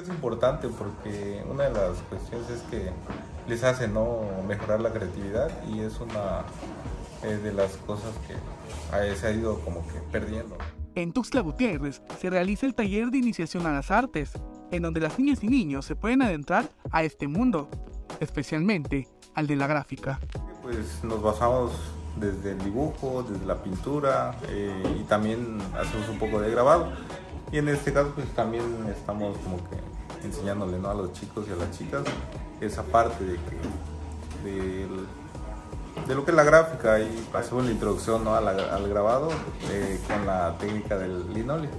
es importante porque una de las cuestiones es que les hace no mejorar la creatividad y es una eh, de las cosas que se ha ido como que perdiendo. En Tuxtla Gutiérrez se realiza el taller de iniciación a las artes, en donde las niñas y niños se pueden adentrar a este mundo, especialmente al de la gráfica. Pues nos basamos desde el dibujo, desde la pintura eh, y también hacemos un poco de grabado. Y en este caso pues también estamos como que enseñándole ¿no? a los chicos y a las chicas esa parte de, que, de, lo que es la gráfica y hacemos la introducción ¿no? al, grabado eh, con la técnica del linóleo.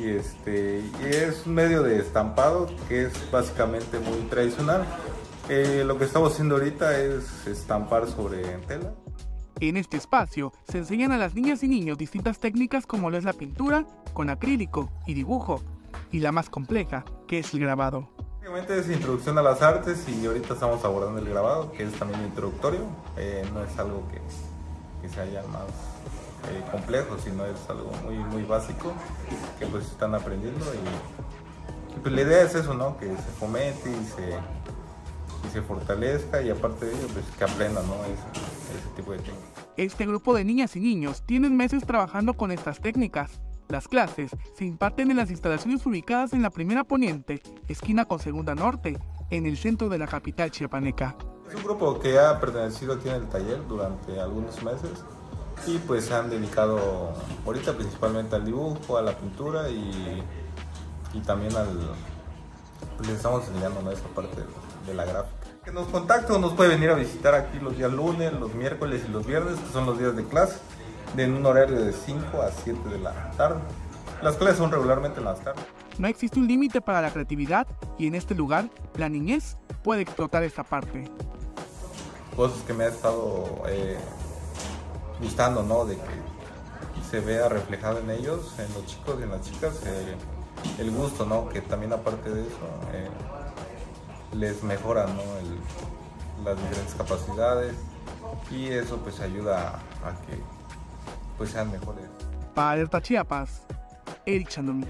Y, este, y es un medio de estampado que es básicamente muy tradicional. Eh, lo que estamos haciendo ahorita es estampar sobre tela. En este espacio se enseñan a las niñas y niños distintas técnicas como lo es la pintura, con acrílico y dibujo, y la más compleja, que es el grabado. Básicamente es introducción a las artes y ahorita estamos abordando el grabado, que es también introductorio, eh, no es algo que, que sea más eh, complejo, sino es algo muy, muy básico que pues están aprendiendo y, pues la idea es eso, ¿no? Que se fomente y se, y se fortalezca y aparte de ello pues que aprendan, ¿no? ese tipo de técnicas. Este grupo de niñas y niños tienen meses trabajando con estas técnicas. Las clases se imparten en las instalaciones ubicadas en la primera poniente, esquina con segunda norte, en el centro de la capital chiapaneca. Es un grupo que ha pertenecido aquí en el taller durante algunos meses y pues se han dedicado ahorita principalmente al dibujo, a la pintura y, y también al... Pues, les estamos enseñando esa parte de la gráfica que nos contacte o nos puede venir a visitar aquí los días lunes, los miércoles y los viernes, que son los días de clase, en un horario de 5 a 7 de la tarde. Las clases son regularmente en las tardes. No existe un límite para la creatividad y en este lugar la niñez puede explotar esta parte. Cosas que me ha estado eh, gustando, ¿no? De que se vea reflejado en ellos, en los chicos y en las chicas, eh, el gusto, ¿no? Que también aparte de eso, eh, les mejora las diferentes capacidades y eso pues ayuda a que pues sean mejores. Para Alerta Chiapas, Eric Chandomí.